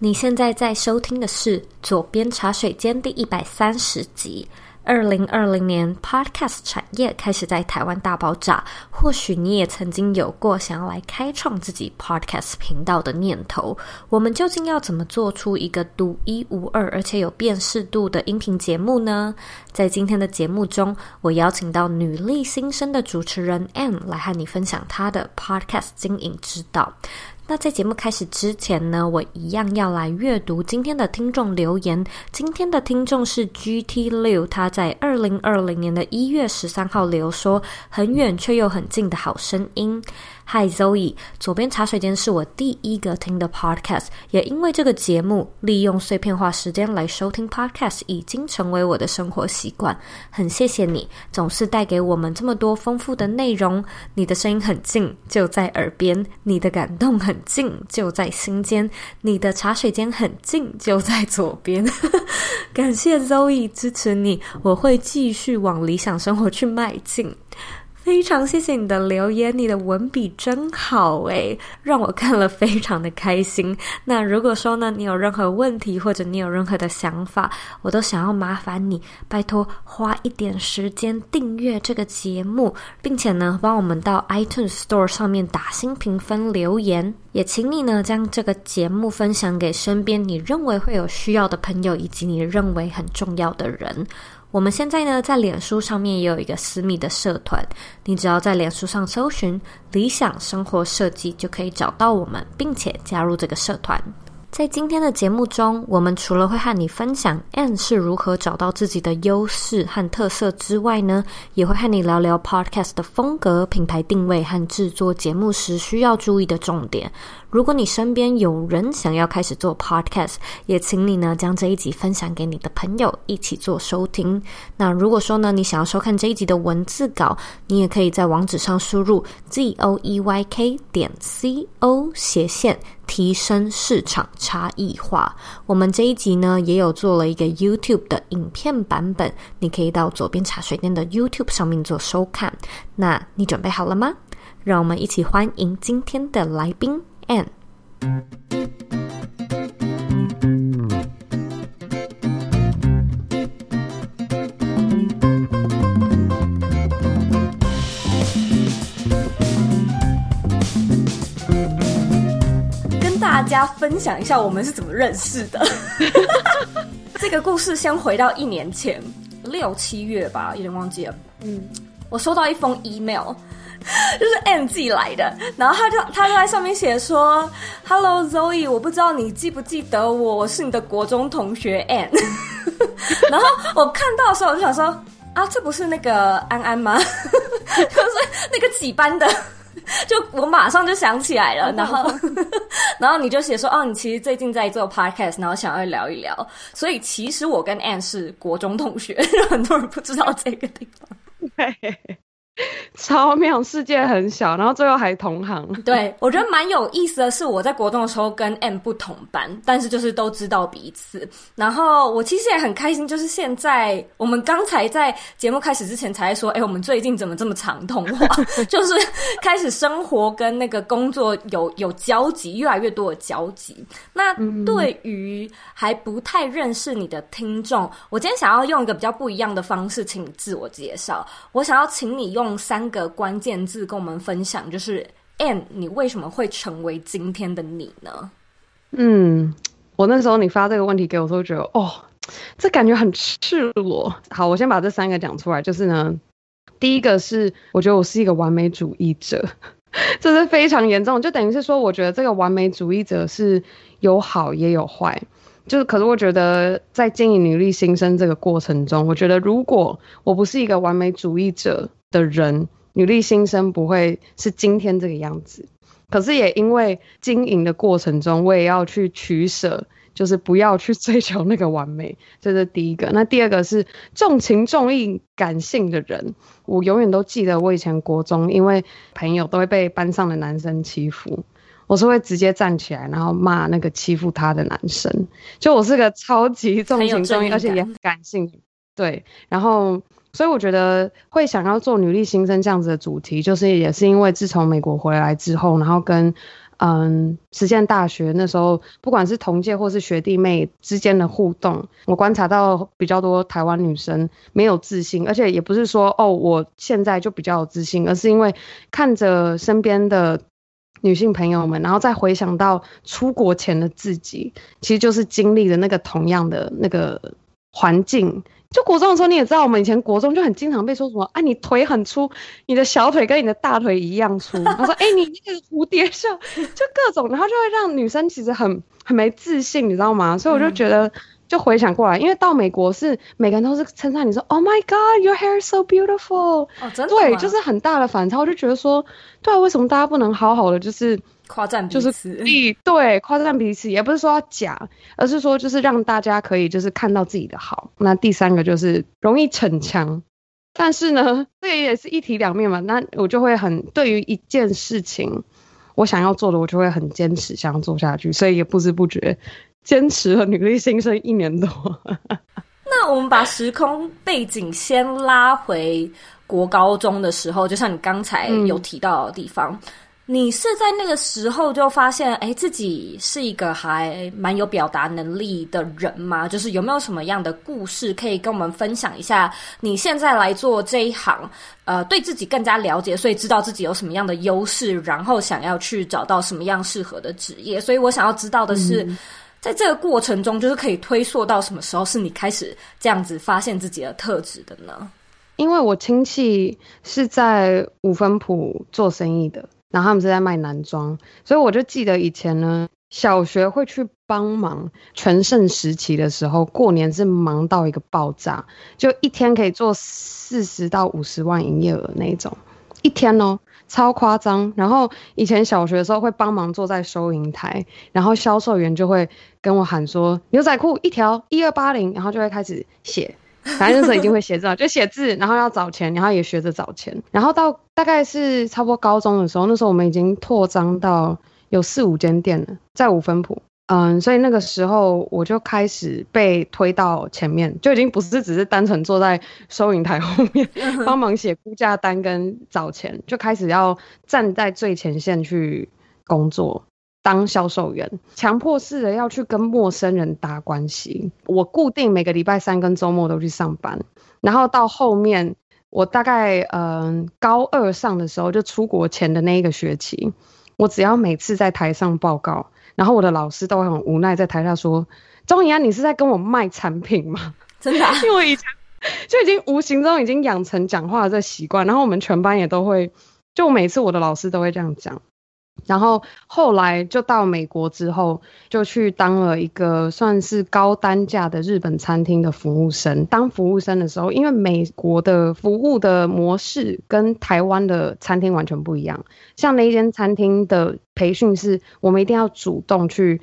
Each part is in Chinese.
你现在在收听的是《左边茶水间》第一百三十集。二零二零年，Podcast 产业开始在台湾大爆炸。或许你也曾经有过想要来开创自己 Podcast 频道的念头。我们究竟要怎么做出一个独一无二而且有辨识度的音频节目呢？在今天的节目中，我邀请到女力新生的主持人 Ann 来和你分享她的 Podcast 经营之道。那在节目开始之前呢，我一样要来阅读今天的听众留言。今天的听众是 GT 六，他在二零二零年的一月十三号留说：“很远却又很近的好声音。” Hi Zoe，左边茶水间是我第一个听的 podcast，也因为这个节目利用碎片化时间来收听 podcast 已经成为我的生活习惯。很谢谢你，总是带给我们这么多丰富的内容。你的声音很近，就在耳边；你的感动很近，就在心间；你的茶水间很近，就在左边。感谢 Zoe 支持你，我会继续往理想生活去迈进。非常谢谢你的留言，你的文笔真好诶，让我看了非常的开心。那如果说呢，你有任何问题或者你有任何的想法，我都想要麻烦你，拜托花一点时间订阅这个节目，并且呢，帮我们到 iTunes Store 上面打新评分留言，也请你呢将这个节目分享给身边你认为会有需要的朋友，以及你认为很重要的人。我们现在呢，在脸书上面也有一个私密的社团，你只要在脸书上搜寻“理想生活设计”，就可以找到我们，并且加入这个社团。在今天的节目中，我们除了会和你分享 Ann 是如何找到自己的优势和特色之外呢，也会和你聊聊 Podcast 的风格、品牌定位和制作节目时需要注意的重点。如果你身边有人想要开始做 podcast，也请你呢将这一集分享给你的朋友一起做收听。那如果说呢你想要收看这一集的文字稿，你也可以在网址上输入 z o e y k 点 c o 斜线提升市场差异化。我们这一集呢也有做了一个 YouTube 的影片版本，你可以到左边茶水店的 YouTube 上面做收看。那你准备好了吗？让我们一起欢迎今天的来宾。Ann，大家分享一下我们是怎么认识的。这个故事先回到一年前六七月吧，有点忘记了。嗯，我收到一封 email。就是 Ann 寄来的，然后他就他就在上面写说：“Hello Zoe，我不知道你记不记得我，我是你的国中同学 Ann。”然后我看到的时候，我就想说：“啊，这不是那个安安吗？就是那个几班的。” 就我马上就想起来了，然后 然后你就写说：“哦，你其实最近在做 podcast，然后想要聊一聊。”所以其实我跟 Anne 是国中同学，很多人不知道这个地方。对。超妙，世界很小，然后最后还同行。对，我觉得蛮有意思的是，我在国中的时候跟 Ann 不同班，但是就是都知道彼此。然后我其实也很开心，就是现在我们刚才在节目开始之前才说，哎，我们最近怎么这么常通话？就是开始生活跟那个工作有有交集，越来越多的交集。那对于还不太认识你的听众，我今天想要用一个比较不一样的方式，请你自我介绍。我想要请你用。用三个关键字跟我们分享，就是 “and”，你为什么会成为今天的你呢？嗯，我那时候你发这个问题给我的时候，觉得哦，这感觉很赤裸。好，我先把这三个讲出来。就是呢，第一个是我觉得我是一个完美主义者，这是非常严重。就等于是说，我觉得这个完美主义者是有好也有坏。就是，可是我觉得在经营女力新生这个过程中，我觉得如果我不是一个完美主义者。的人，女力新生不会是今天这个样子。可是也因为经营的过程中，我也要去取舍，就是不要去 追求那个完美。这是第一个。那第二个是重情重义、感性的人。我永远都记得我以前国中，因为朋友都会被班上的男生欺负，我是会直接站起来，然后骂那个欺负他的男生。就我是个超级重情重义，而且也很感性。对，然后。所以我觉得会想要做女力新生这样子的主题，就是也是因为自从美国回来之后，然后跟嗯，实践大学那时候，不管是同届或是学弟妹之间的互动，我观察到比较多台湾女生没有自信，而且也不是说哦，我现在就比较有自信，而是因为看着身边的女性朋友们，然后再回想到出国前的自己，其实就是经历了那个同样的那个环境。就国中的时候，你也知道，我们以前国中就很经常被说什么，哎、啊，你腿很粗，你的小腿跟你的大腿一样粗。他说，哎、欸，你那个蝴蝶袖，就各种，然后就会让女生其实很很没自信，你知道吗？所以我就觉得，就回想过来，因为到美国是每个人都是称赞你说，Oh my God，your hair is so beautiful。哦，真的吗？对，就是很大的反差。我就觉得说，对啊，为什么大家不能好好的就是。夸赞彼此，就是对，夸赞彼此，也不是说要假，而是说就是让大家可以就是看到自己的好。那第三个就是容易逞强，但是呢，这个也是一体两面嘛。那我就会很对于一件事情，我想要做的，我就会很坚持，想要做下去。所以也不知不觉坚持了女力新生一年多。那我们把时空背景先拉回国高中的时候，就像你刚才有提到的地方。嗯你是在那个时候就发现，哎，自己是一个还蛮有表达能力的人吗？就是有没有什么样的故事可以跟我们分享一下？你现在来做这一行，呃，对自己更加了解，所以知道自己有什么样的优势，然后想要去找到什么样适合的职业。所以我想要知道的是，嗯、在这个过程中，就是可以推溯到什么时候是你开始这样子发现自己的特质的呢？因为我亲戚是在五分埔做生意的。然后他们是在卖男装，所以我就记得以前呢，小学会去帮忙。全盛时期的时候，过年是忙到一个爆炸，就一天可以做四十到五十万营业额那种，一天哦，超夸张。然后以前小学的时候会帮忙坐在收银台，然后销售员就会跟我喊说：“牛仔裤一条一二八零。”然后就会开始写。反正那时候一定会写字了，就写字，然后要找钱，然后也学着找钱，然后到大概是差不多高中的时候，那时候我们已经扩张到有四五间店了，在五分埔，嗯，所以那个时候我就开始被推到前面，就已经不是只是单纯坐在收银台后面帮忙写估价单跟找钱，就开始要站在最前线去工作。当销售员，强迫式的要去跟陌生人搭关系。我固定每个礼拜三跟周末都去上班，然后到后面，我大概嗯、呃、高二上的时候，就出国前的那一个学期，我只要每次在台上报告，然后我的老师都会很无奈在台下说：“钟怡安，你是在跟我卖产品吗？” 真的、啊，因为我以前就已经无形中已经养成讲话的这习惯，然后我们全班也都会，就每次我的老师都会这样讲。然后后来就到美国之后，就去当了一个算是高单价的日本餐厅的服务生。当服务生的时候，因为美国的服务的模式跟台湾的餐厅完全不一样。像那一间餐厅的培训是，我们一定要主动去。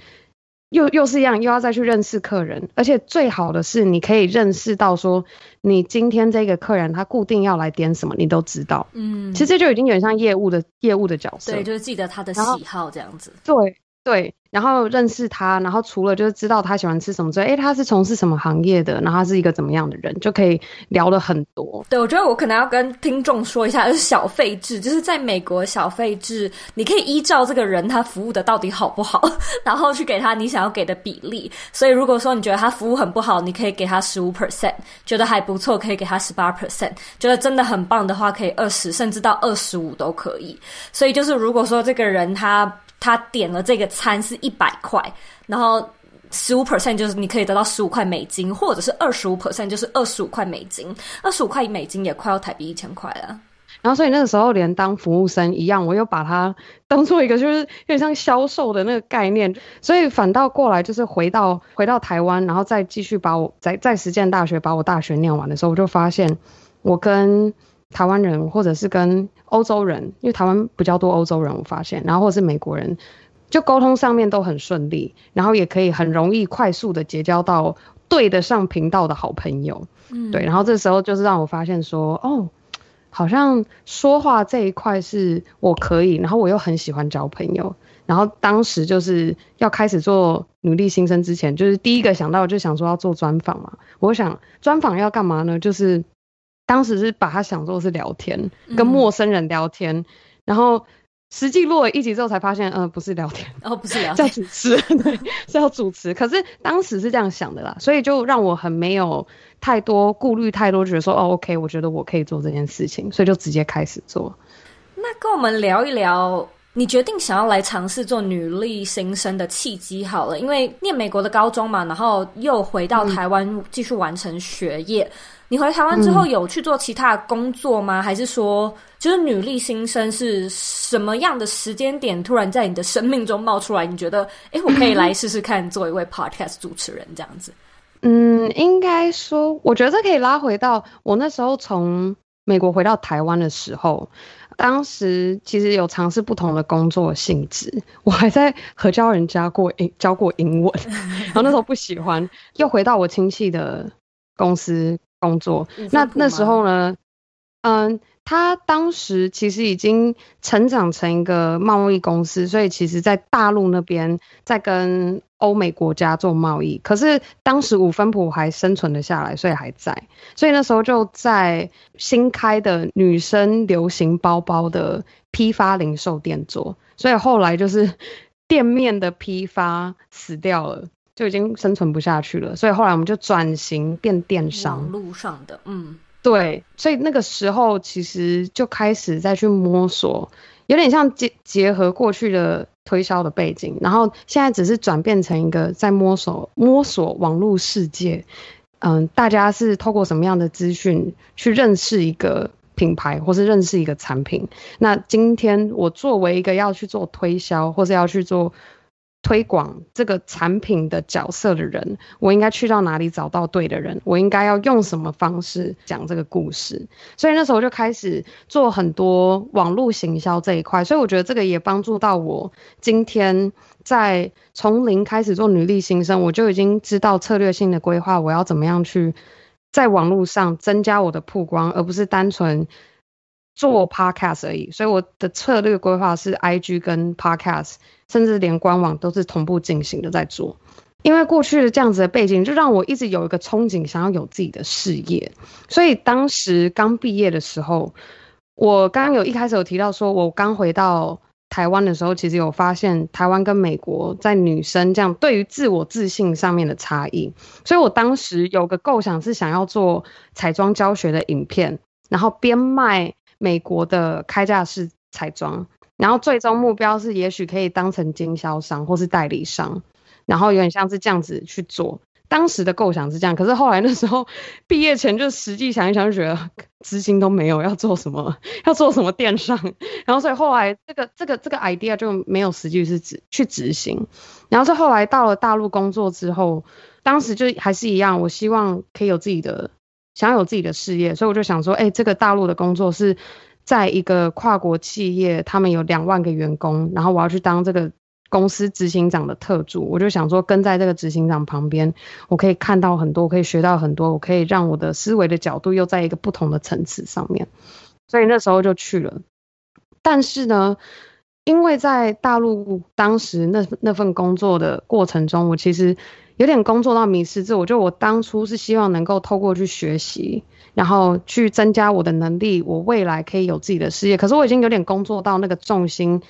又又是一样，又要再去认识客人，而且最好的是，你可以认识到说，你今天这个客人他固定要来点什么，你都知道。嗯，其实这就已经有点像业务的业务的角色。对，就是记得他的喜好这样子。对。对，然后认识他，然后除了就是知道他喜欢吃什么之外，哎，他是从事什么行业的，然后他是一个怎么样的人，就可以聊了很多。对，我觉得我可能要跟听众说一下，就是小费制，就是在美国小费制，你可以依照这个人他服务的到底好不好，然后去给他你想要给的比例。所以如果说你觉得他服务很不好，你可以给他十五 percent；觉得还不错，可以给他十八 percent；觉得真的很棒的话，可以二十，甚至到二十五都可以。所以就是如果说这个人他。他点了这个餐是一百块，然后十五 percent 就是你可以得到十五块美金，或者是二十五 percent 就是二十五块美金，二十五块美金也快要台币一千块了。然后所以那个时候连当服务生一样，我又把它当做一个就是有点像销售的那个概念，所以反倒过来就是回到回到台湾，然后再继续把我在在实践大学把我大学念完的时候，我就发现我跟。台湾人或者是跟欧洲人，因为台湾比较多欧洲人，我发现，然后或者是美国人，就沟通上面都很顺利，然后也可以很容易快速的结交到对得上频道的好朋友，嗯，对，然后这时候就是让我发现说，哦，好像说话这一块是我可以，然后我又很喜欢交朋友，然后当时就是要开始做努力新生之前，就是第一个想到就想说要做专访嘛，我想专访要干嘛呢？就是。当时是把它想做是聊天，跟陌生人聊天，嗯、然后实际录了一集之后才发现，嗯、呃，不是聊天，哦，不是聊 天，在主持，对，是要主持。可是当时是这样想的啦，所以就让我很没有太多顾虑，太多觉得说，哦，OK，我觉得我可以做这件事情，所以就直接开始做。那跟我们聊一聊，你决定想要来尝试做女力新生的契机好了，因为念美国的高中嘛，然后又回到台湾继续完成学业。嗯你回台湾之后有去做其他的工作吗？嗯、还是说，就是女力新生是什么样的时间点突然在你的生命中冒出来？你觉得，哎、欸，我可以来试试看做一位 podcast 主持人这样子？嗯，应该说，我觉得这可以拉回到我那时候从美国回到台湾的时候，当时其实有尝试不同的工作性质，我还在和教人家过英教过英文，然后那时候不喜欢，又回到我亲戚的公司。工作，那那时候呢，嗯，他当时其实已经成长成一个贸易公司，所以其实在大陆那边在跟欧美国家做贸易。可是当时五分埔还生存了下来，所以还在。所以那时候就在新开的女生流行包包的批发零售店做，所以后来就是店面的批发死掉了。就已经生存不下去了，所以后来我们就转型变电商，网路上的，嗯，对，所以那个时候其实就开始再去摸索，有点像结结合过去的推销的背景，然后现在只是转变成一个在摸索摸索网络世界，嗯，大家是透过什么样的资讯去认识一个品牌，或是认识一个产品？那今天我作为一个要去做推销，或是要去做。推广这个产品的角色的人，我应该去到哪里找到对的人？我应该要用什么方式讲这个故事？所以那时候就开始做很多网络行销这一块，所以我觉得这个也帮助到我今天在从零开始做女力新生，我就已经知道策略性的规划，我要怎么样去在网络上增加我的曝光，而不是单纯做 podcast 而已。所以我的策略规划是 IG 跟 podcast。甚至连官网都是同步进行的在做，因为过去的这样子的背景，就让我一直有一个憧憬，想要有自己的事业。所以当时刚毕业的时候，我刚刚有一开始有提到说，我刚回到台湾的时候，其实有发现台湾跟美国在女生这样对于自我自信上面的差异。所以我当时有个构想是想要做彩妆教学的影片，然后边卖美国的开架式彩妆。然后最终目标是，也许可以当成经销商或是代理商，然后有点像是这样子去做。当时的构想是这样，可是后来那时候毕业前就实际想一想，就觉得资金都没有，要做什么？要做什么电商？然后所以后来这个这个这个 idea 就没有实际是执去执行。然后是后来到了大陆工作之后，当时就还是一样，我希望可以有自己的，想要有自己的事业，所以我就想说，哎，这个大陆的工作是。在一个跨国企业，他们有两万个员工，然后我要去当这个公司执行长的特助，我就想说跟在这个执行长旁边，我可以看到很多，我可以学到很多，我可以让我的思维的角度又在一个不同的层次上面，所以那时候就去了。但是呢，因为在大陆当时那那份工作的过程中，我其实有点工作到迷失自我，就我当初是希望能够透过去学习。然后去增加我的能力，我未来可以有自己的事业。可是我已经有点工作到那个重心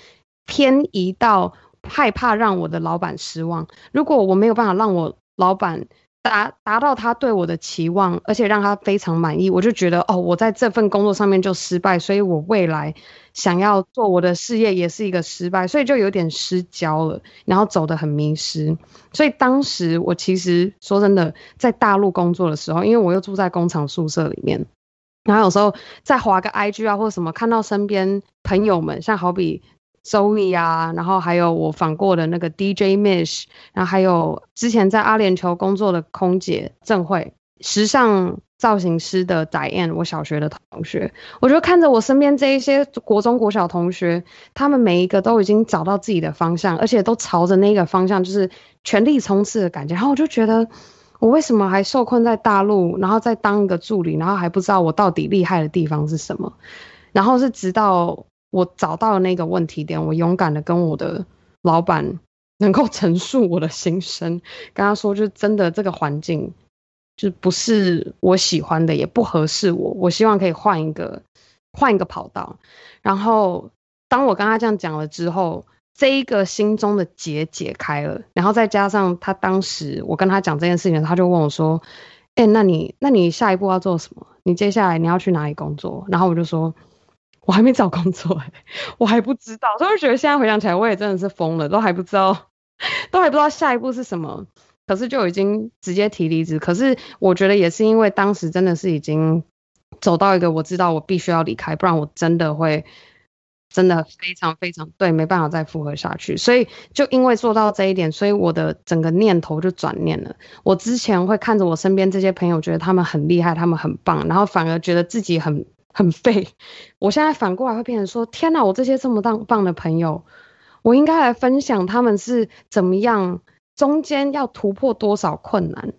偏移到害怕让我的老板失望。如果我没有办法让我老板达达到他对我的期望，而且让他非常满意，我就觉得哦，我在这份工作上面就失败，所以我未来想要做我的事业也是一个失败，所以就有点失焦了，然后走得很迷失。所以当时我其实说真的，在大陆工作的时候，因为我又住在工厂宿舍里面，然后有时候在滑个 IG 啊或者什么，看到身边朋友们，像好比。Zoe 啊，然后还有我访过的那个 DJ Mish，然后还有之前在阿联酋工作的空姐郑慧，时尚造型师的 Diane，我小学的同学，我就看着我身边这一些国中国小同学，他们每一个都已经找到自己的方向，而且都朝着那个方向就是全力冲刺的感觉，然后我就觉得我为什么还受困在大陆，然后再当一个助理，然后还不知道我到底厉害的地方是什么，然后是直到。我找到了那个问题点，我勇敢的跟我的老板 能够陈述我的心声，跟他说，就真的这个环境就不是我喜欢的，也不合适我，我希望可以换一个换一个跑道。然后当我跟他这样讲了之后，这一个心中的结解开了，然后再加上他当时我跟他讲这件事情，他就问我说：“哎、那你那你下一步要做什么？你接下来你要去哪里工作？”然后我就说：“我还没找工作、欸，我还不知道。”所以我觉得现在回想起来，我也真的是疯了，都还不知道，都还不知道下一步是什么。可是就已经直接提离职。可是我觉得也是因为当时真的是已经走到一个我知道我必须要离开，不然我真的会真的非常非常对，没办法再复合下去。所以就因为做到这一点，所以我的整个念头就转念了。我之前会看着我身边这些朋友，觉得他们很厉害，他们很棒，然后反而觉得自己很很废。我现在反过来会变成说：天哪，我这些这么棒棒的朋友，我应该来分享他们是怎么样。中间要突破多少困难，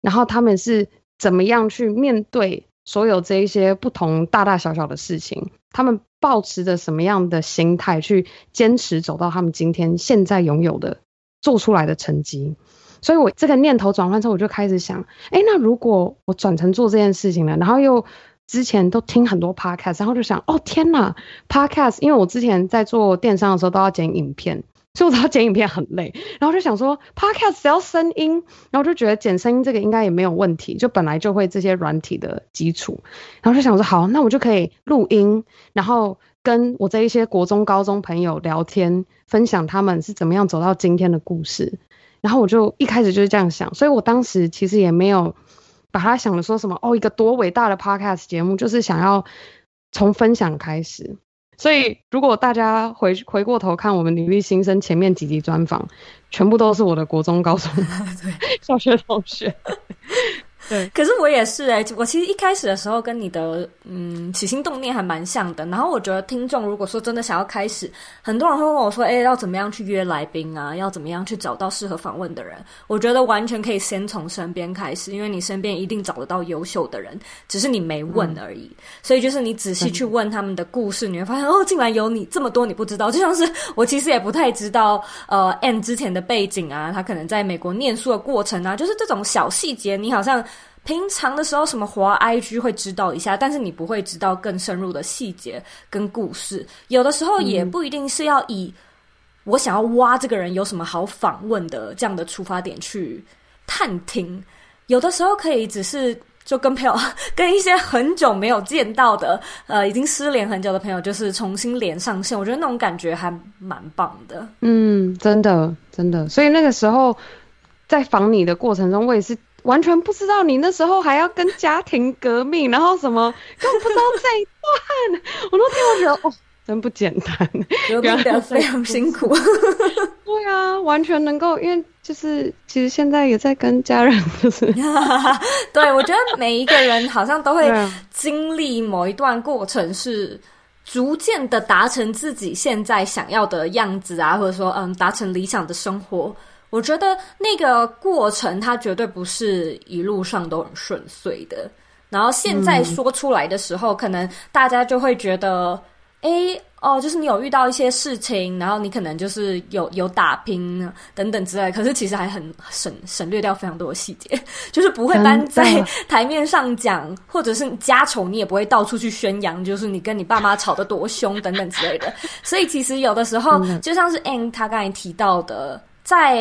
然后他们是怎么样去面对所有这一些不同大大小小的事情？他们抱持着什么样的心态去坚持走到他们今天现在拥有的做出来的成绩？所以我这个念头转换之后，我就开始想：哎，那如果我转成做这件事情了，然后又之前都听很多 podcast，然后就想：哦天哪，podcast！因为我之前在做电商的时候都要剪影片。所以我知道剪影片很累，然后就想说，Podcast 只要声音，然后就觉得剪声音这个应该也没有问题，就本来就会这些软体的基础，然后就想说，好，那我就可以录音，然后跟我这一些国中、高中朋友聊天，分享他们是怎么样走到今天的故事。然后我就一开始就是这样想，所以我当时其实也没有把它想的说什么哦，一个多伟大的 Podcast 节目，就是想要从分享开始。所以，如果大家回回过头看我们女力新生前面几集专访，全部都是我的国中、高中、小学同学。对，可是我也是哎、欸，我其实一开始的时候跟你的嗯起心动念还蛮像的。然后我觉得听众如果说真的想要开始，很多人会问我说：“哎、欸，要怎么样去约来宾啊？要怎么样去找到适合访问的人？”我觉得完全可以先从身边开始，因为你身边一定找得到优秀的人，只是你没问而已。嗯、所以就是你仔细去问他们的故事，你会发现哦，竟然有你这么多你不知道。就像是我其实也不太知道呃 Anne 之前的背景啊，他可能在美国念书的过程啊，就是这种小细节，你好像。平常的时候，什么滑 IG 会知道一下，但是你不会知道更深入的细节跟故事。有的时候也不一定是要以我想要挖这个人有什么好访问的这样的出发点去探听。有的时候可以只是就跟朋友，跟一些很久没有见到的，呃，已经失联很久的朋友，就是重新连上线。我觉得那种感觉还蛮棒的。嗯，真的，真的。所以那个时候在访你的过程中，我也是。完全不知道你那时候还要跟家庭革命，然后什么 根本不知道这一段，我都听我觉得哦，真不简单，革命得非常辛苦。对啊，完全能够，因为就是其实现在也在跟家人，就是 对，我觉得每一个人好像都会经历某一段过程，是逐渐的达成自己现在想要的样子啊，或者说嗯，达成理想的生活。我觉得那个过程，它绝对不是一路上都很顺遂的。然后现在说出来的时候，嗯、可能大家就会觉得，哎，哦，就是你有遇到一些事情，然后你可能就是有有打拼等等之类。可是其实还很省省略掉非常多的细节，就是不会搬在 台面上讲，或者是家丑，你也不会到处去宣扬，就是你跟你爸妈吵得多凶等等之类的。所以其实有的时候，就像是 Anne 他刚才提到的。在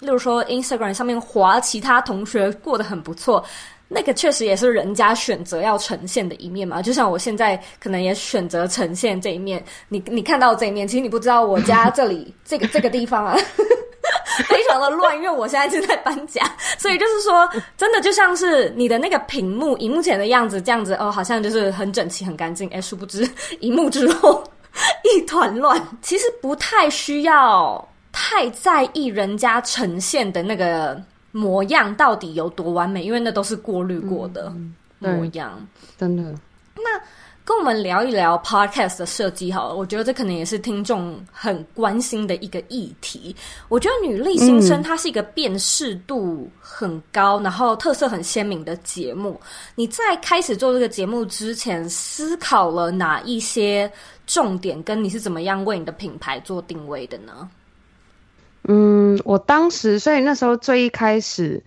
例如说 Instagram 上面滑其他同学过得很不错，那个确实也是人家选择要呈现的一面嘛。就像我现在可能也选择呈现这一面，你你看到这一面，其实你不知道我家这里 这个这个地方啊，非常的乱，因为我现在正在搬家，所以就是说，真的就像是你的那个屏幕荧幕前的样子这样子哦，好像就是很整齐很干净，哎，殊不知 荧幕之后一团乱，其实不太需要。太在意人家呈现的那个模样到底有多完美，因为那都是过滤过的模样，嗯、真的。那跟我们聊一聊 Podcast 的设计好了，我觉得这可能也是听众很关心的一个议题。我觉得女力新生它是一个辨识度很高，嗯、然后特色很鲜明的节目。你在开始做这个节目之前，思考了哪一些重点？跟你是怎么样为你的品牌做定位的呢？嗯，我当时，所以那时候最一开始，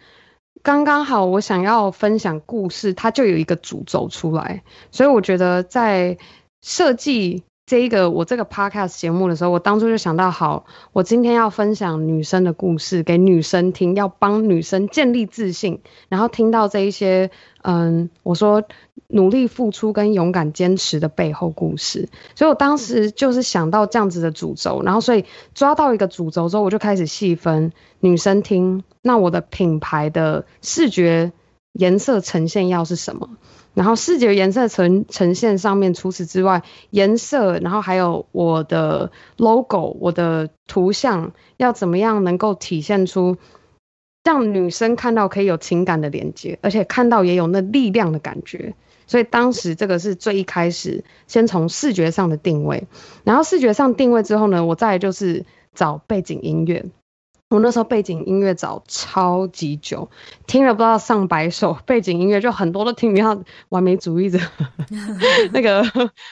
刚刚好我想要分享故事，它就有一个主轴出来，所以我觉得在设计这一个我这个 podcast 节目的时候，我当初就想到，好，我今天要分享女生的故事给女生听，要帮女生建立自信，然后听到这一些，嗯，我说努力付出跟勇敢坚持的背后故事，所以我当时就是想到这样子的主轴，然后所以抓到一个主轴之后，我就开始细分女生听，那我的品牌的视觉颜色呈现要是什么？然后视觉颜色呈呈现上面，除此之外，颜色，然后还有我的 logo，我的图像要怎么样能够体现出让女生看到可以有情感的连接，而且看到也有那力量的感觉。所以当时这个是最一开始先从视觉上的定位，然后视觉上定位之后呢，我再就是找背景音乐。我那时候背景音乐找超级久，听了不知道上百首背景音乐，就很多都听不到完美主义者 那个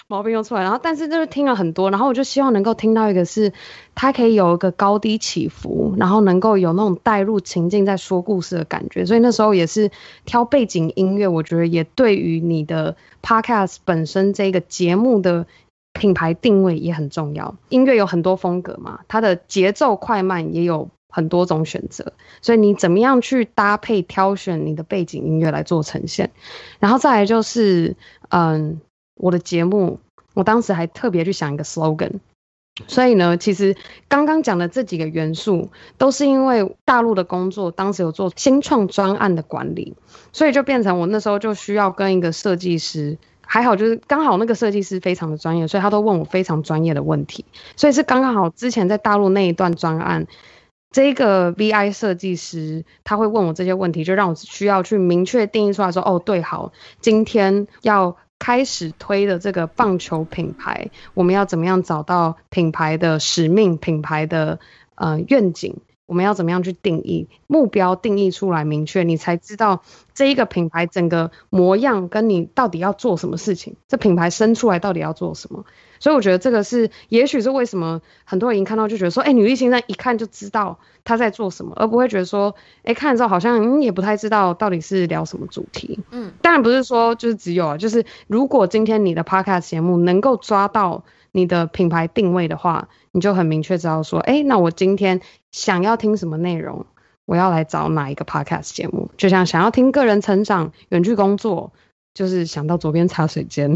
毛病又出来。然后，但是就是听了很多，然后我就希望能够听到一个是它可以有一个高低起伏，然后能够有那种带入情境在说故事的感觉。所以那时候也是挑背景音乐，我觉得也对于你的 podcast 本身这个节目的品牌定位也很重要。音乐有很多风格嘛，它的节奏快慢也有。很多种选择，所以你怎么样去搭配挑选你的背景音乐来做呈现，然后再来就是，嗯，我的节目，我当时还特别去想一个 slogan，所以呢，其实刚刚讲的这几个元素，都是因为大陆的工作，当时有做新创专案的管理，所以就变成我那时候就需要跟一个设计师，还好就是刚好那个设计师非常的专业，所以他都问我非常专业的问题，所以是刚刚好之前在大陆那一段专案。这个 VI 设计师他会问我这些问题，就让我需要去明确定义出来说，哦，对，好，今天要开始推的这个棒球品牌，我们要怎么样找到品牌的使命、品牌的呃愿景？我们要怎么样去定义目标？定义出来明确，你才知道这一个品牌整个模样跟你到底要做什么事情。这品牌生出来到底要做什么？所以我觉得这个是，也许是为什么很多人一看到就觉得说，哎，女力新生一看就知道她在做什么，而不会觉得说，哎，看了之后好像也不太知道到底是聊什么主题。嗯，当然不是说就是只有啊，就是如果今天你的 podcast 节目能够抓到你的品牌定位的话，你就很明确知道说，哎，那我今天想要听什么内容，我要来找哪一个 podcast 节目。就像想要听个人成长、远距工作，就是想到左边茶水间。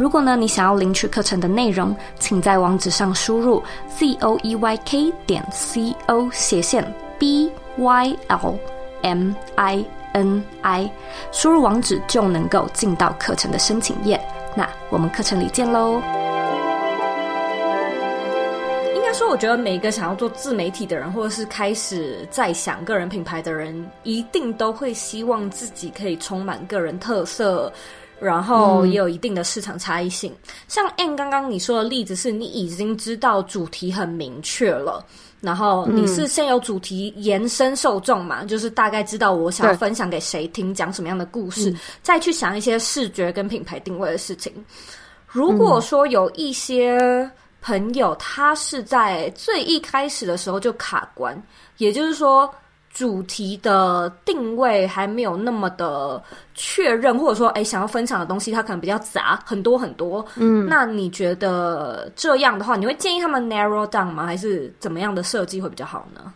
如果呢，你想要领取课程的内容，请在网址上输入 z o e y k 点 c o 斜线 b y l m i n i，输入网址就能够进到课程的申请页。那我们课程里见喽！应该说，我觉得每一个想要做自媒体的人，或者是开始在想个人品牌的人，一定都会希望自己可以充满个人特色。然后也有一定的市场差异性，嗯、像 Anne 刚刚你说的例子是，你已经知道主题很明确了，然后你是先有主题延伸受众嘛，嗯、就是大概知道我想要分享给谁听，讲什么样的故事，嗯、再去想一些视觉跟品牌定位的事情。如果说有一些朋友他是在最一开始的时候就卡关，也就是说。主题的定位还没有那么的确认，或者说，哎，想要分享的东西它可能比较杂，很多很多。嗯，那你觉得这样的话，你会建议他们 narrow down 吗？还是怎么样的设计会比较好呢？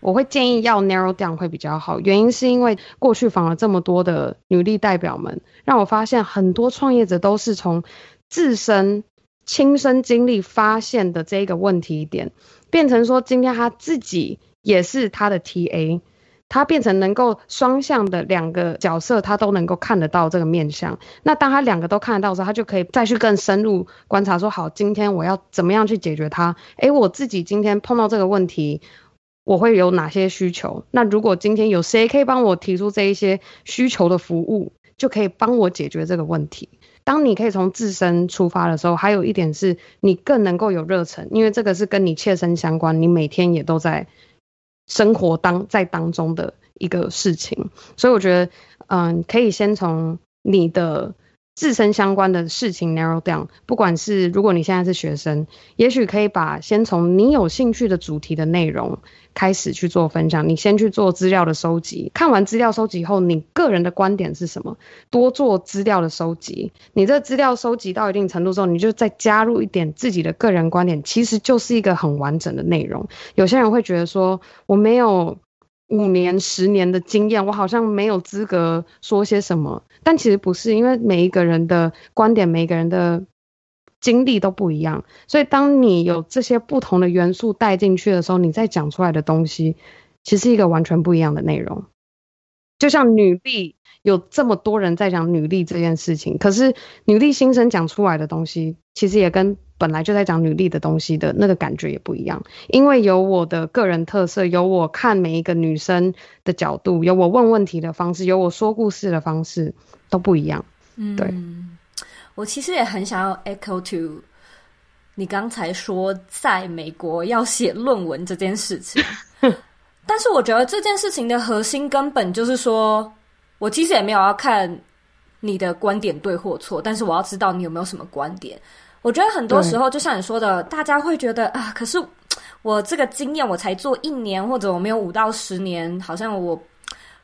我会建议要 narrow down 会比较好，原因是因为过去访了这么多的女力代表们，让我发现很多创业者都是从自身亲身经历发现的这个问题点，变成说今天他自己。也是他的 TA，他变成能够双向的两个角色，他都能够看得到这个面向。那当他两个都看得到的时候，他就可以再去更深入观察，说好，今天我要怎么样去解决它？诶，我自己今天碰到这个问题，我会有哪些需求？那如果今天有谁可以帮我提出这一些需求的服务，就可以帮我解决这个问题。当你可以从自身出发的时候，还有一点是你更能够有热忱，因为这个是跟你切身相关，你每天也都在生活当在当中的一个事情。所以我觉得，嗯，可以先从你的。自身相关的事情 narrow down，不管是如果你现在是学生，也许可以把先从你有兴趣的主题的内容开始去做分享。你先去做资料的收集，看完资料收集后，你个人的观点是什么？多做资料的收集。你这资料收集到一定程度之后，你就再加入一点自己的个人观点，其实就是一个很完整的内容。有些人会觉得说，我没有。五年、十年的经验，我好像没有资格说些什么。但其实不是，因为每一个人的观点、每一个人的经历都不一样。所以，当你有这些不同的元素带进去的时候，你再讲出来的东西，其实是一个完全不一样的内容。就像女力，有这么多人在讲女力这件事情，可是女力新生讲出来的东西，其实也跟本来就在讲女力的东西的那个感觉也不一样。因为有我的个人特色，有我看每一个女生的角度，有我问问题的方式，有我说故事的方式，都不一样。嗯，对。我其实也很想要 echo to 你刚才说在美国要写论文这件事情。但是我觉得这件事情的核心根本就是说，我其实也没有要看你的观点对或错，但是我要知道你有没有什么观点。我觉得很多时候就像你说的，大家会觉得啊，可是我这个经验我才做一年，或者我没有五到十年，好像我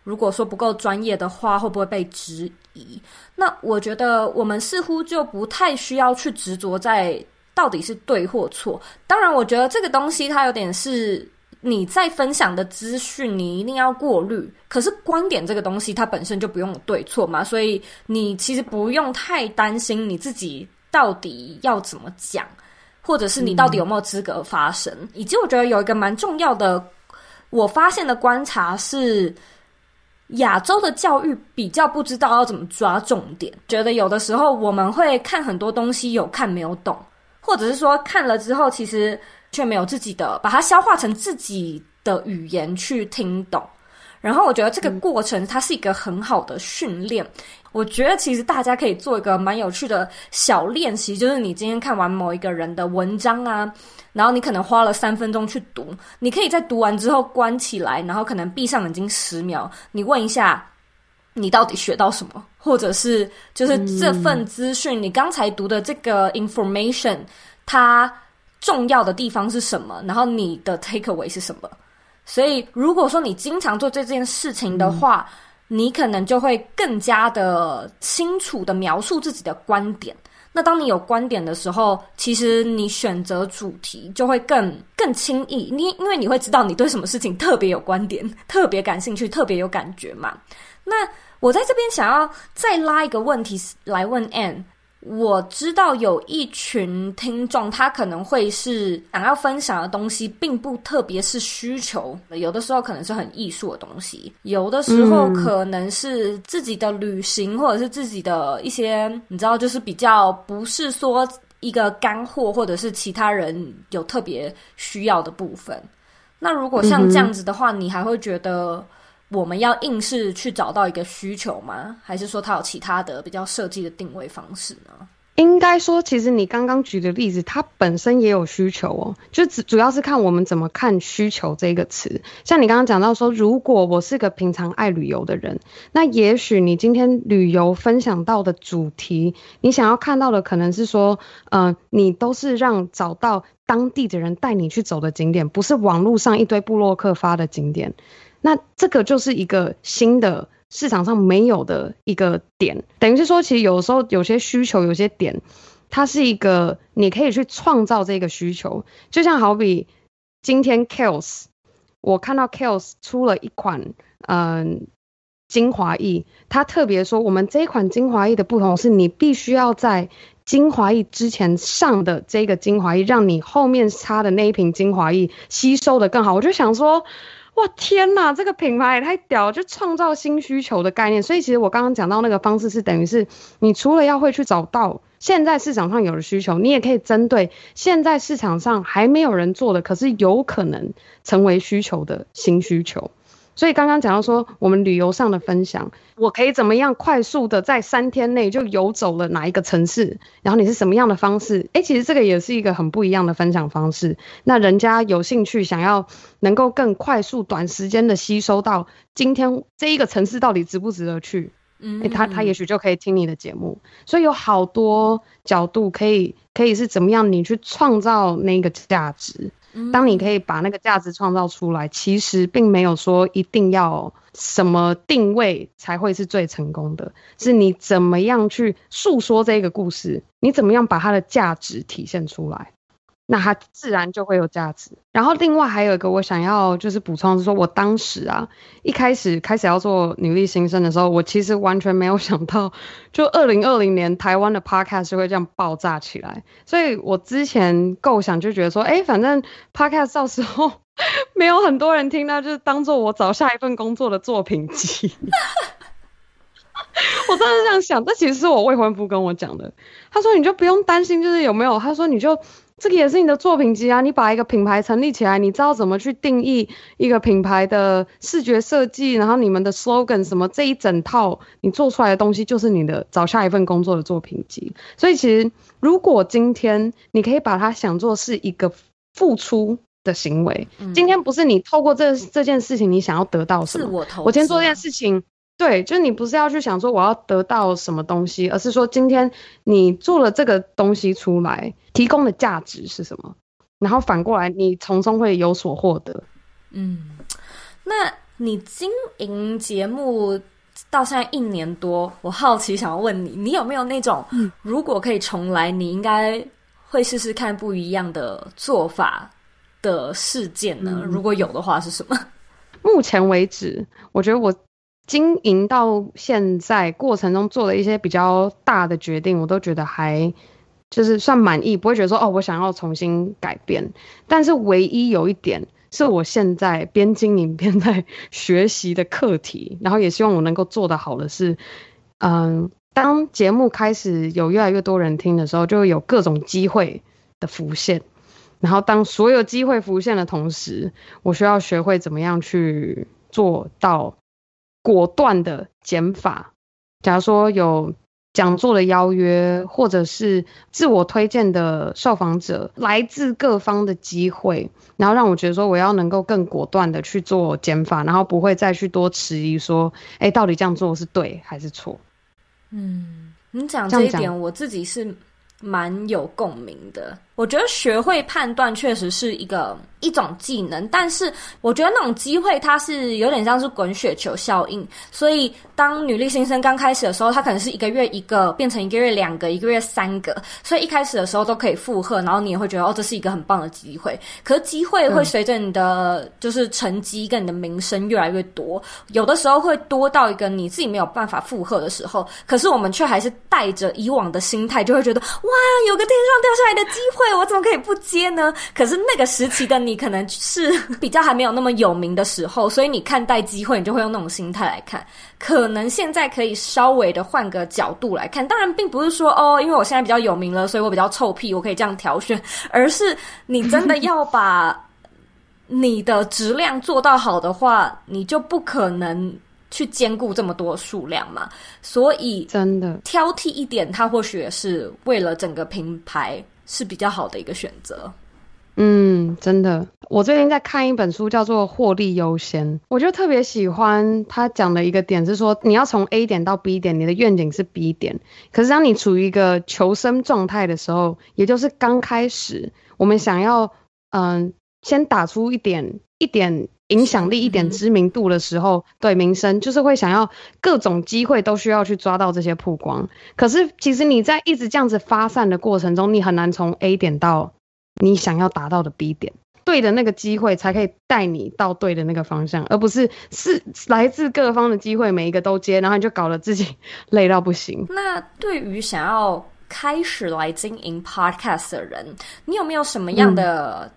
如果说不够专业的话，会不会被质疑？那我觉得我们似乎就不太需要去执着在到底是对或错。当然，我觉得这个东西它有点是。你在分享的资讯，你一定要过滤。可是观点这个东西，它本身就不用对错嘛，所以你其实不用太担心你自己到底要怎么讲，或者是你到底有没有资格发声。嗯。以及我觉得有一个蛮重要的，我发现的观察是，亚洲的教育比较不知道要怎么抓重点，觉得有的时候我们会看很多东西，有看没有懂，或者是说看了之后，其实。却没有自己的，把它消化成自己的语言去听懂。然后我觉得这个过程它是一个很好的训练。嗯。我觉得其实大家可以做一个蛮有趣的小练习，就是你今天看完某一个人的文章啊，然后你可能花了三分钟去读，你可以在读完之后关起来，然后可能闭上眼睛十秒，你问一下你到底学到什么，或者是就是这份资讯，你刚才读的这个 information，它。重要的地方是什么？然后你的 takeaway 是什么？所以，如果说你经常做这件事情的话，嗯，你可能就会更加的清楚的描述自己的观点。那当你有观点的时候，其实你选择主题就会更更轻易。你因为你会知道你对什么事情特别有观点，特别感兴趣，特别有感觉嘛。那我在这边想要再拉一个问题来问 N。我知道有一群听众，他可能会是想要分享的东西，并不特别是需求，有的时候可能是很艺术的东西，有的时候可能是自己的旅行，或者是自己的一些，你知道，就是比较不是说一个干货，或者是其他人有特别需要的部分。那如果像这样子的话，你还会觉得？我们要硬是去找到一个需求吗？还是说它有其他的比较设计的定位方式呢？应该说，其实你刚刚举的例子，它本身也有需求哦。就主主要是看我们怎么看“需求”这个词。像你刚刚讲到说，如果我是个平常爱旅游的人，那也许你今天旅游分享到的主题，你想要看到的可能是说，嗯、呃，你都是让找到当地的人带你去走的景点，不是网络上一堆部落客发的景点。那这个就是一个新的市场上没有的一个点，等于是说，其实有时候有些需求、有些点，它是一个你可以去创造这个需求。就像好比今天 Kiehl's，我看到 Kiehl's 出了一款嗯精华液，它特别说我们这一款精华液的不同是，你必须要在精华液之前上的这个精华液，让你后面擦的那一瓶精华液吸收的更好。我就想说。哇天哪，这个品牌也太屌了，就创造新需求的概念。所以其实我刚刚讲到那个方式是等于是，你除了要会去找到现在市场上有的需求，你也可以针对现在市场上还没有人做的，可是有可能成为需求的新需求。所以刚刚讲到说，我们旅游上的分享，我可以怎么样快速的在三天内就游走了哪一个城市，然后你是什么样的方式？诶，其实这个也是一个很不一样的分享方式。那人家有兴趣想要能够更快速、短时间的吸收到今天这一个城市到底值不值得去，嗯，他他也许就可以听你的节目。所以有好多角度可以可以是怎么样你去创造那个价值。当你可以把那个价值创造出来，其实并没有说一定要什么定位才会是最成功的，是你怎么样去诉说这个故事，你怎么样把它的价值体现出来。那它自然就会有价值。然后另外还有一个我想要就是补充是说，我当时啊一开始开始要做女力新生的时候，我其实完全没有想到，就二零二零年台湾的 podcast 会这样爆炸起来。所以我之前构想就觉得说，哎，反正 podcast 到时候 没有很多人听，那就是当做我找下一份工作的作品集。我真的这样想，这其实是我未婚夫跟我讲的。他说你就不用担心，就是有没有，他说你就。这个也是你的作品集啊！你把一个品牌成立起来，你知道怎么去定义一个品牌的视觉设计，然后你们的 slogan 什么这一整套，你做出来的东西就是你的找下一份工作的作品集。所以其实，如果今天你可以把它想做是一个付出的行为，嗯、今天不是你透过这这件事情你想要得到什么，我我今天做这件事情。对，就是你不是要去想说我要得到什么东西，而是说今天你做了这个东西出来，提供的价值是什么，然后反过来你从中会有所获得。嗯，那你经营节目到现在一年多，我好奇想要问你，你有没有那种如果可以重来，你应该会试试看不一样的做法的事件呢？嗯，如果有的话，是什么？目前为止，我觉得我。经营到现在过程中做了一些比较大的决定，我都觉得还就是算满意，不会觉得说哦，我想要重新改变。但是唯一有一点是我现在边经营边在学习的课题，然后也希望我能够做得好的是，嗯，当节目开始有越来越多人听的时候，就会有各种机会的浮现。然后当所有机会浮现的同时，我需要学会怎么样去做到。果断的减法。假如说有讲座的邀约，或者是自我推荐的受访者，来自各方的机会，然后让我觉得说我要能够更果断的去做减法，然后不会再去多迟疑说，哎，到底这样做是对还是错？嗯，你讲这一点，我自己是蛮有共鸣的。我觉得学会判断确实是一个。一种技能，但是我觉得那种机会它是有点像是滚雪球效应，所以当女力新生刚开始的时候，它可能是一个月一个，变成一个月两个，一个月三个，所以一开始的时候都可以负荷，然后你也会觉得哦，这是一个很棒的机会。可是机会会随着你的就是成绩跟你的名声越来越多，有的时候会多到一个你自己没有办法负荷的时候，可是我们却还是带着以往的心态，就会觉得哇，有个天上掉下来的机会，我怎么可以不接呢？可是那个时期的你。可能是 比较还没有那么有名的时候，所以你看待机会，你就会用那种心态来看。可能现在可以稍微的换个角度来看，当然并不是说哦，因为我现在比较有名了，所以我比较臭屁，我可以这样挑选，而是你真的要把 你的质量做到好的话，你就不可能去兼顾这么多数量嘛。所以真的挑剔一点，它或许也是为了整个品牌是比较好的一个选择。嗯，真的，我最近在看一本书，叫做《获利优先》，我就特别喜欢他讲的一个点是说，你要从 A 点到 B 点，你的愿景是 B 点，可是当你处于一个求生状态的时候，也就是刚开始，我们想要嗯，先打出一点一点影响力、一点知名度的时候，对名声，就是会想要各种机会都需要去抓到这些曝光。可是其实你在一直这样子发散的过程中，你很难从 A 点到。你想要达到的 B 点，对的那个机会才可以带你到对的那个方向，而不是是来自各方的机会，每一个都接，然后你就搞得自己累到不行。那对于想要开始来经营 Podcast 的人，你有没有什么样的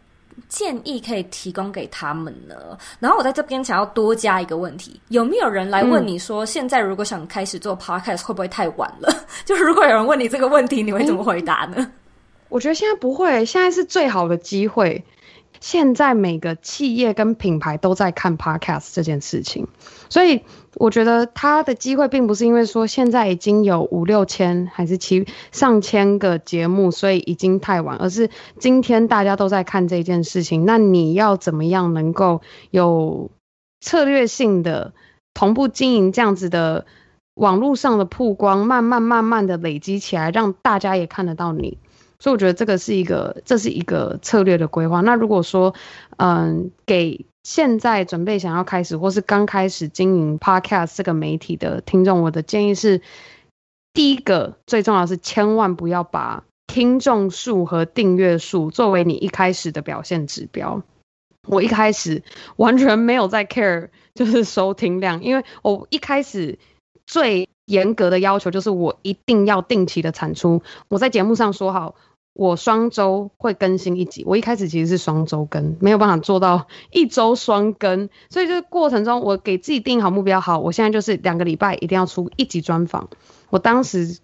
建议可以提供给他们呢？然后我在这边想要多加一个问题：有没有人来问你说，现在如果想开始做 Podcast，会不会太晚了？就是如果有人问你这个问题，你会怎么回答呢？我觉得现在不会，现在是最好的机会。现在每个企业跟品牌都在看 Podcast 这件事情，所以我觉得它的机会并不是因为说现在已经有五六千还是七上千个节目，所以已经太晚，而是今天大家都在看这件事情。那你要怎么样能够有策略性的同步经营这样子的网络上的曝光，慢慢慢慢的累积起来，让大家也看得到你。所以我觉得这个是一个，这是一个策略的规划。那如果说，嗯，给现在准备想要开始或是刚开始经营 Podcast 这个媒体的听众，我的建议是，第一个最重要是千万不要把听众数和订阅数作为你一开始的表现指标。我一开始完全没有在 care 就是收听量，因为我一开始最严格的要求就是我一定要定期的产出。我在节目上说好。我双周会更新一集，我一开始其实是双周更，没有办法做到一周双更，所以这个过程中，我给自己定好目标，好，我现在就是两个礼拜一定要出一集专访。我当时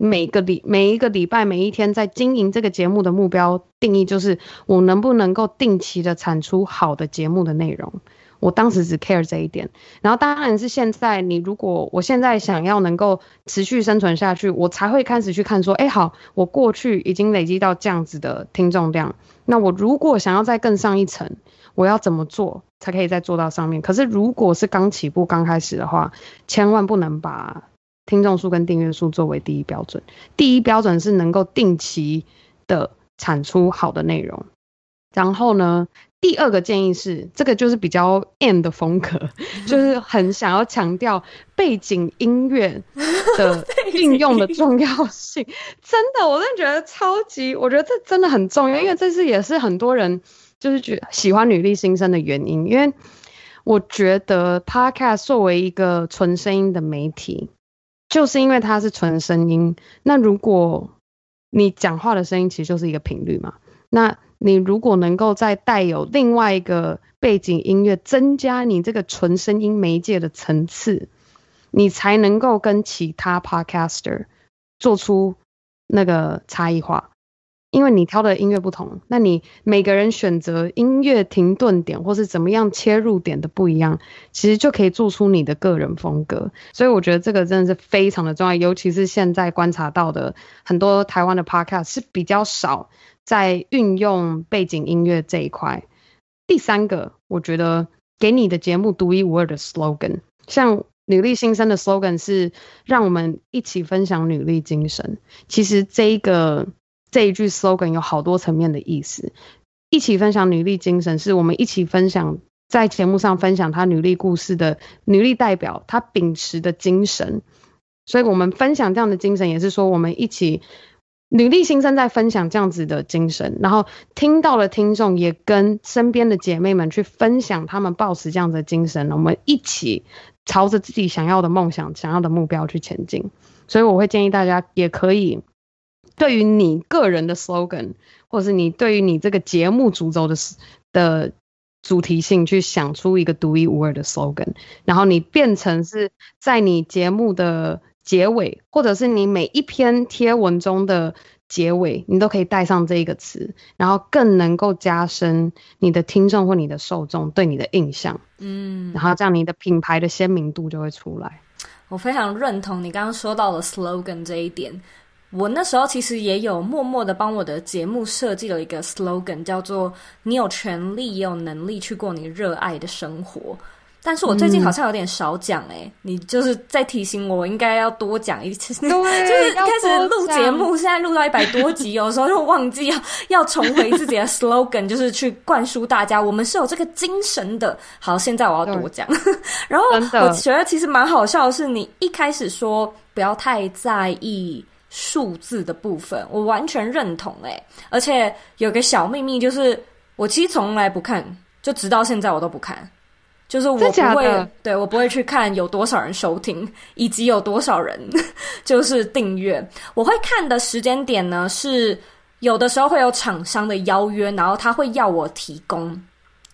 每个礼每一个礼拜每一天在经营这个节目的目标定义，就是我能不能够定期的产出好的节目的内容。我当时只 care 这一点，然后当然是现在，你如果我现在想要能够持续生存下去，我才会开始去看说，哎，好，我过去已经累积到这样子的听众量，那我如果想要再更上一层，我要怎么做才可以再做到上面？可是如果是刚起步、刚开始的话，千万不能把听众数跟订阅数作为第一标准，第一标准是能够定期的产出好的内容，然后呢，第二个建议是，这个就是比较 M 的风格，就是很想要强调背景音乐的 运用的重要性。真的，我真的觉得超级，我觉得这真的很重要，因为这是也是很多人就是觉喜欢女力新生的原因。因为我觉得 Podcast 作为一个纯声音的媒体，就是因为它是纯声音。那如果你讲话的声音其实就是一个频率嘛，那你如果能够再带有另外一个背景音乐，增加你这个纯声音媒介的层次，你才能够跟其他 podcaster 做出那个差异化。因为你挑的音乐不同，那你每个人选择音乐停顿点或是怎么样切入点的不一样，其实就可以做出你的个人风格。所以我觉得这个真的是非常的重要，尤其是现在观察到的很多台湾的 podcast 是比较少。在运用背景音乐这一块，第三个，我觉得给你的节目独一无二的 slogan，像女力新生的 slogan 是让我们一起分享女力精神。其实这一个这一句 slogan 有好多层面的意思。一起分享女力精神，是我们一起分享在节目上分享她女力故事的女力代表，她秉持的精神。所以我们分享这样的精神，也是说我们一起。女力新生在分享这样子的精神，然后听到了听众也跟身边的姐妹们去分享他们抱持这样子的精神，我们一起朝着自己想要的梦想、想要的目标去前进。所以我会建议大家也可以，对于你个人的 slogan，或是你对于你这个节目主轴的的主题性，去想出一个独一无二的 slogan，然后你变成是在你节目的。结尾，或者是你每一篇贴文中的结尾，你都可以带上这一个词，然后更能够加深你的听众或你的受众对你的印象。嗯，然后这样你的品牌的鲜明度就会出来。我非常认同你刚刚说到的 slogan 这一点。我那时候其实也有默默的帮我的节目设计了一个 slogan，叫做“你有权利也有能力去过你热爱的生活”。但是我最近好像有点少讲哎、欸，嗯、你就是在提醒我，我应该要多讲一次。对，就是开始录节目，现在录到一百多集，有时候就忘记要要重回自己的 slogan，就是去灌输大家，我们是有这个精神的。好，现在我要多讲。然后我觉得其实蛮好笑的是，你一开始说不要太在意数字的部分，我完全认同哎、欸。而且有个小秘密，就是我其实从来不看，就直到现在我都不看。就是我不会，对，我不会去看有多少人收听，以及有多少人 就是订阅。我会看的时间点呢，是有的时候会有厂商的邀约，然后他会要我提供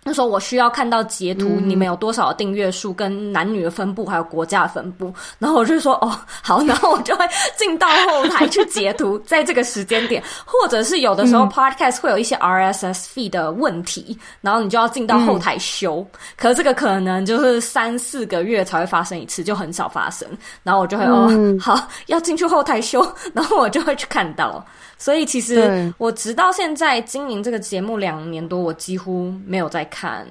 那时候我需要看到截图，你们有多少订阅数，跟男女的分布，还有国家的分布。然后我就说哦好，然后我就会进到后台去截图，在这个时间点，或者是有的时候 podcast 会有一些 RSS feed 的问题，然后你就要进到后台修。可是这个可能就是三四个月才会发生一次，就很少发生。然后我就会哦好，要进去后台修，然后我就会去看到。所以其实我直到现在经营这个节目两年多，我几乎没有在看，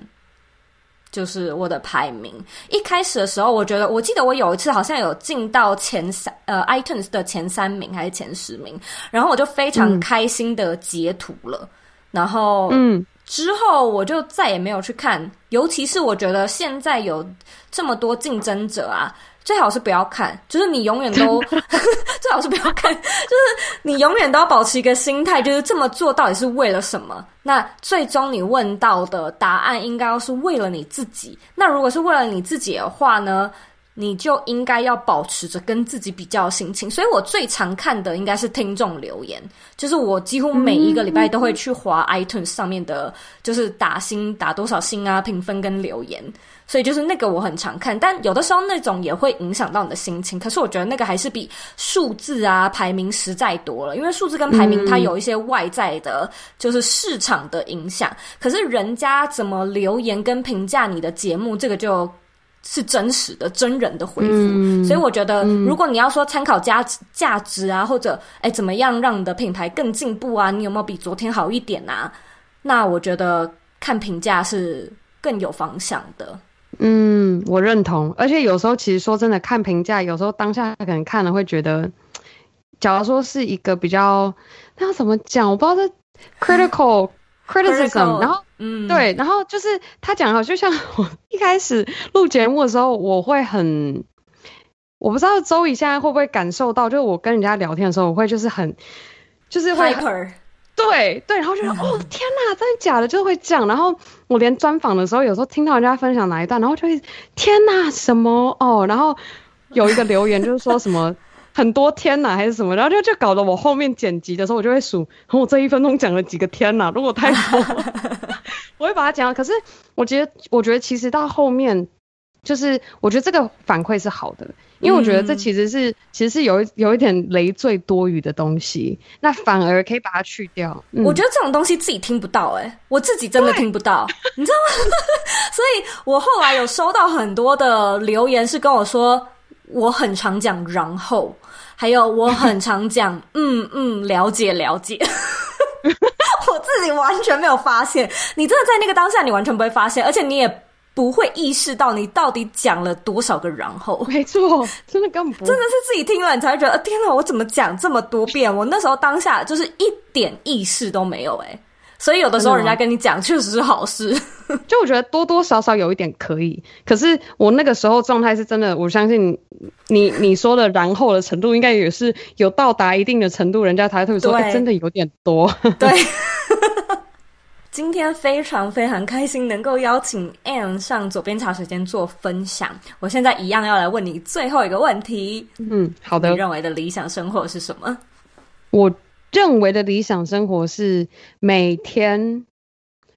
就是我的排名。一开始的时候，我觉得我记得我有一次好像有进到前三，呃，iTunes 的前三名还是前十名，然后我就非常开心的截图了。嗯、然后，嗯，之后我就再也没有去看，尤其是我觉得现在有这么多竞争者啊。最好是不要看，就是你永远都 最好是不要看，就是你永远都要保持一个心态，就是这么做到底是为了什么？那最终你问到的答案应该要是为了你自己。那如果是为了你自己的话呢？你就应该要保持着跟自己比较的心情，所以我最常看的应该是听众留言，就是我几乎每一个礼拜都会去划 iTunes 上面的，就是打星打多少星啊，评分跟留言，所以就是那个我很常看，但有的时候那种也会影响到你的心情，可是我觉得那个还是比数字啊排名实在多了，因为数字跟排名它有一些外在的，就是市场的影响，可是人家怎么留言跟评价你的节目，这个就。是真实的真人的回复，嗯，所以我觉得，如果你要说参考价值价值啊，或者哎怎么样让你的品牌更进步啊，你有没有比昨天好一点啊？那我觉得看评价是更有方向的。嗯，我认同。而且有时候其实说真的，看评价有时候当下可能看了会觉得，假如说是一个比较那要怎么讲，我不知道这 critical。criticism，然后，嗯，对，然后就是他讲的，就像我一开始录节目的时候，我会很，我不知道周乙现在会不会感受到，就是我跟人家聊天的时候，我会就是很，就是会，Hyper. 对对，然后就说、嗯、哦天哪，真的假的，就会这样。然后我连专访的时候，有时候听到人家分享哪一段，然后就会天哪什么哦，然后有一个留言就是说什么。很多天呐，还是什么，然后就就搞得我后面剪辑的时候，我就会数，我这一分钟讲了几个天呐，如果太多，我会把它讲。可是我觉得，我觉得其实到后面，就是我觉得这个反馈是好的，因为我觉得这其实是、嗯、其实是有一有一点累赘多余的东西，那反而可以把它去掉。嗯、我觉得这种东西自己听不到、欸，诶我自己真的听不到，你知道吗？所以我后来有收到很多的留言，是跟我说。我很常讲，然后还有我很常讲，嗯嗯，了解了解。我自己完全没有发现，你真的在那个当下，你完全不会发现，而且你也不会意识到你到底讲了多少个然后。没错，真的根本不，真的是自己听了你才会觉得，天哪，我怎么讲这么多遍？我那时候当下就是一点意识都没有，诶所以有的时候人家跟你讲，确实是好事。就我觉得多多少少有一点可以，可是我那个时候状态是真的，我相信你你说的然后的程度，应该也是有到达一定的程度，人家才会说，欸，真的有点多。对，今天非常非常开心能够邀请 Ann 上左边茶水间做分享。我现在一样要来问你最后一个问题。嗯，好的。你认为的理想生活是什么？我。认为的理想生活是每天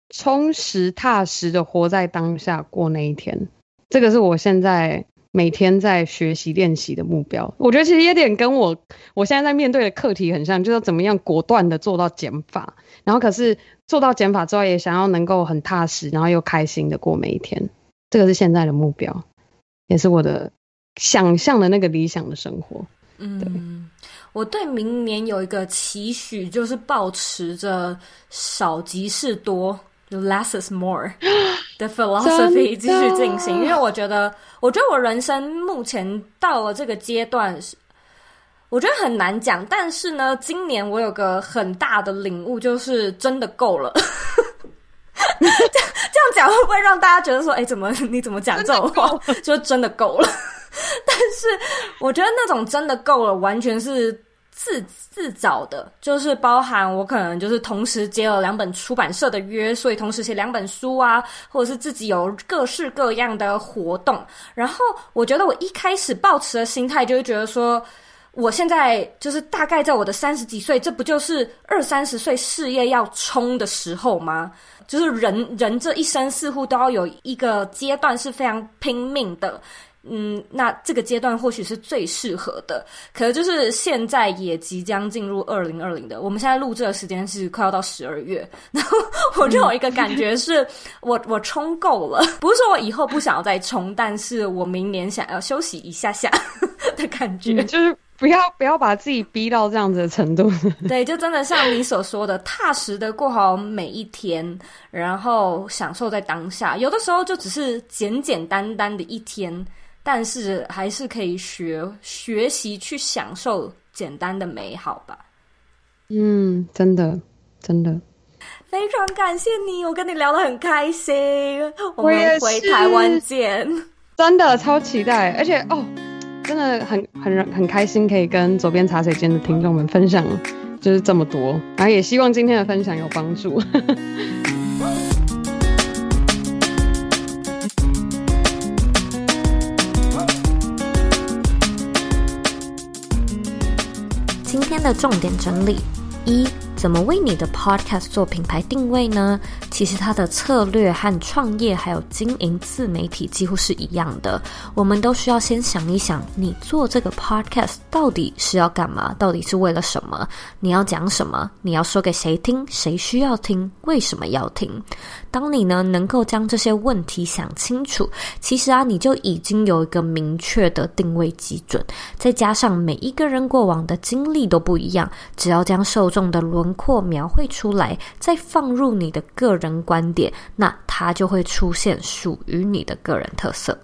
充实踏实的活在当下过那一天，这个是我现在每天在学习练习的目标。我觉得其实有点跟我我现在在面对的课题很像，就是怎么样果断的做到减法，然后可是做到减法之后，也想要能够很踏实，然后又开心的过每一天。这个是现在的目标，也是我的想象的那个理想的生活。嗯，对。我对明年有一个期许，就是保持着少即是多，就 less is more 的 philosophy 继续进行。因为我觉得，我觉得我人生目前到了这个阶段，我觉得很难讲。但是呢，今年我有个很大的领悟，就是真的够了。这 样这样讲会不会让大家觉得说，哎，怎么你怎么讲这种话？就真的够了。但是我觉得那种真的够了，完全是。自自找的，就是包含我可能就是同时接了两本出版社的约，所以同时写两本书啊，或者是自己有各式各样的活动。然后我觉得我一开始抱持的心态就是觉得说，我现在就是大概在我的三十几岁，这不就是二三十岁事业要冲的时候吗？就是人人这一生似乎都要有一个阶段是非常拼命的。嗯，那这个阶段或许是最适合的，可能就是现在也即将进入二零二零的，我们现在录制的时间是快要到十二月，然后我就有一个感觉是，嗯、我我充够了，不是说我以后不想要再充，但是我明年想要休息一下下 的感觉，嗯、就是不要不要把自己逼到这样子的程度，对，就真的像你所说的，踏实的过好每一天，然后享受在当下，有的时候就只是简简单单的一天。但是还是可以学学习去享受简单的美好吧。嗯，真的，真的，非常感谢你，我跟你聊得很开心。我们回台湾见，真的超期待，而且哦，真的很很很开心，可以跟左边茶水间的听众们分享，就是这么多，然后也希望今天的分享有帮助。的重点整理一。怎么为你的 podcast 做品牌定位呢？其实它的策略和创业还有经营自媒体几乎是一样的。我们都需要先想一想，你做这个 podcast 到底是要干嘛？到底是为了什么？你要讲什么？你要说给谁听？谁需要听？为什么要听？当你呢能够将这些问题想清楚，其实啊你就已经有一个明确的定位基准。再加上每一个人过往的经历都不一样，只要将受众的轮或描绘出来，再放入你的个人观点，那它就会出现属于你的个人特色。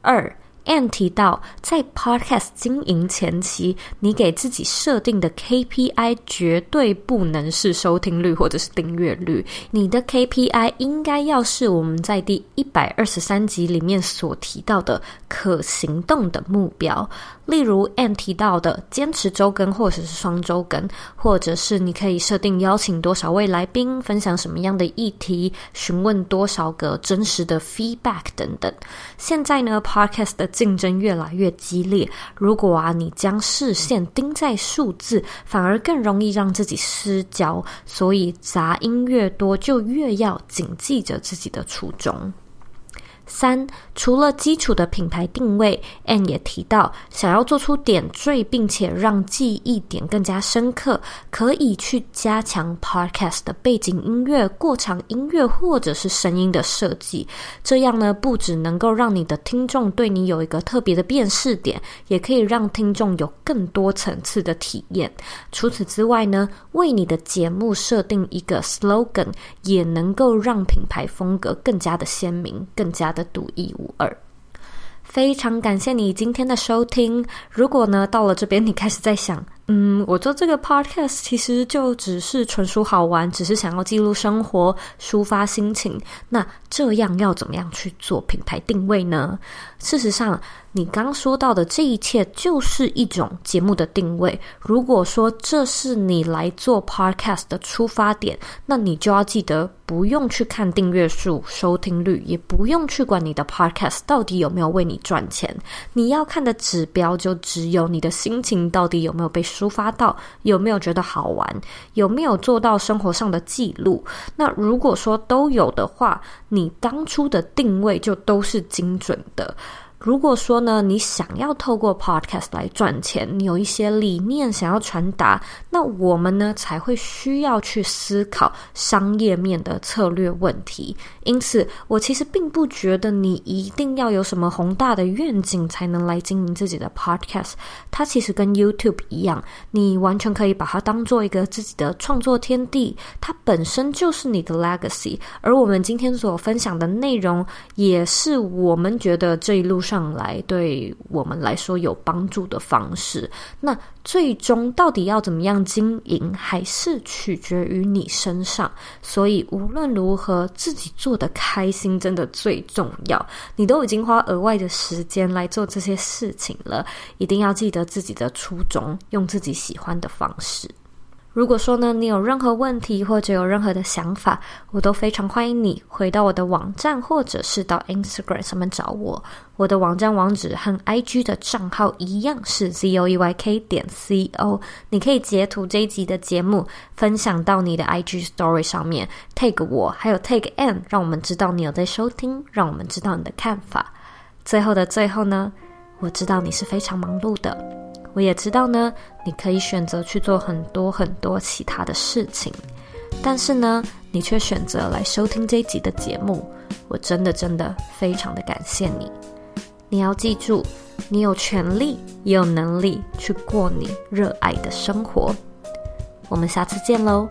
二。Ann 提到，在 Podcast 经营前期，你给自己设定的 KPI 绝对不能是收听率或者是订阅率，你的 KPI 应该要是我们在第一百二十三集里面所提到的可行动的目标。例如 Ann 提到的坚持周更或者是双周更，或者是你可以设定邀请多少位来宾，分享什么样的议题，询问多少个真实的 feedback 等等。现在呢，Podcast 的竞争越来越激烈。如果啊，你将视线盯在数字，反而更容易让自己失焦。所以杂音越多，就越要谨记着自己的初衷。三，除了基础的品牌定位，Ann 也提到，想要做出点缀，并且让记忆点更加深刻，可以去加强 Podcast 的背景音乐、过场音乐或者是声音的设计。这样呢，不只能够让你的听众对你有一个特别的辨识点，也可以让听众有更多层次的体验。除此之外呢，为你的节目设定一个 slogan，也能够让品牌风格更加的鲜明，更加的独一无二。非常感谢你今天的收听。如果呢，到了这边，你开始在想，嗯，我做这个 podcast 其实就只是纯属好玩，只是想要记录生活、抒发心情。那这样要怎么样去做品牌定位呢？事实上，你刚说到的这一切就是一种节目的定位。如果说这是你来做 podcast 的出发点，那你就要记得不用去看订阅数、收听率，也不用去管你的 podcast 到底有没有为你赚钱。你要看的指标就只有你的心情到底有没有被抒发到，有没有觉得好玩，有没有做到生活上的记录。那如果说都有的话，你当初的定位就都是精准的。如果说呢，你想要透过 Podcast 来赚钱，你有一些理念想要传达，那我们呢才会需要去思考商业面的策略问题。因此，我其实并不觉得你一定要有什么宏大的愿景才能来经营自己的 Podcast。它其实跟 YouTube 一样，你完全可以把它当做一个自己的创作天地，它本身就是你的 Legacy。而我们今天所分享的内容，也是我们觉得这一路上来对我们来说有帮助的方式。那最终到底要怎么样经营，还是取决于你身上。所以无论如何，自己做的开心真的最重要。你都已经花额外的时间来做这些事情了，一定要记得自己的初衷，用自己喜欢的方式。如果说呢，你有任何问题或者有任何的想法，我都非常欢迎你回到我的网站，或者是到 Instagram 上面找我。我的网站网址和 IG 的账号一样是 zoeyk 点 co。你可以截图这一集的节目，分享到你的 IG Story 上面，tag 我，还有 tag Ann，让我们知道你有在收听，让我们知道你的看法。最后的最后呢，我知道你是非常忙碌的。我也知道呢，你可以选择去做很多很多其他的事情，但是呢，你却选择来收听这一集的节目，我真的真的非常的感谢你。你要记住，你有权利也有能力去过你热爱的生活。我们下次见喽。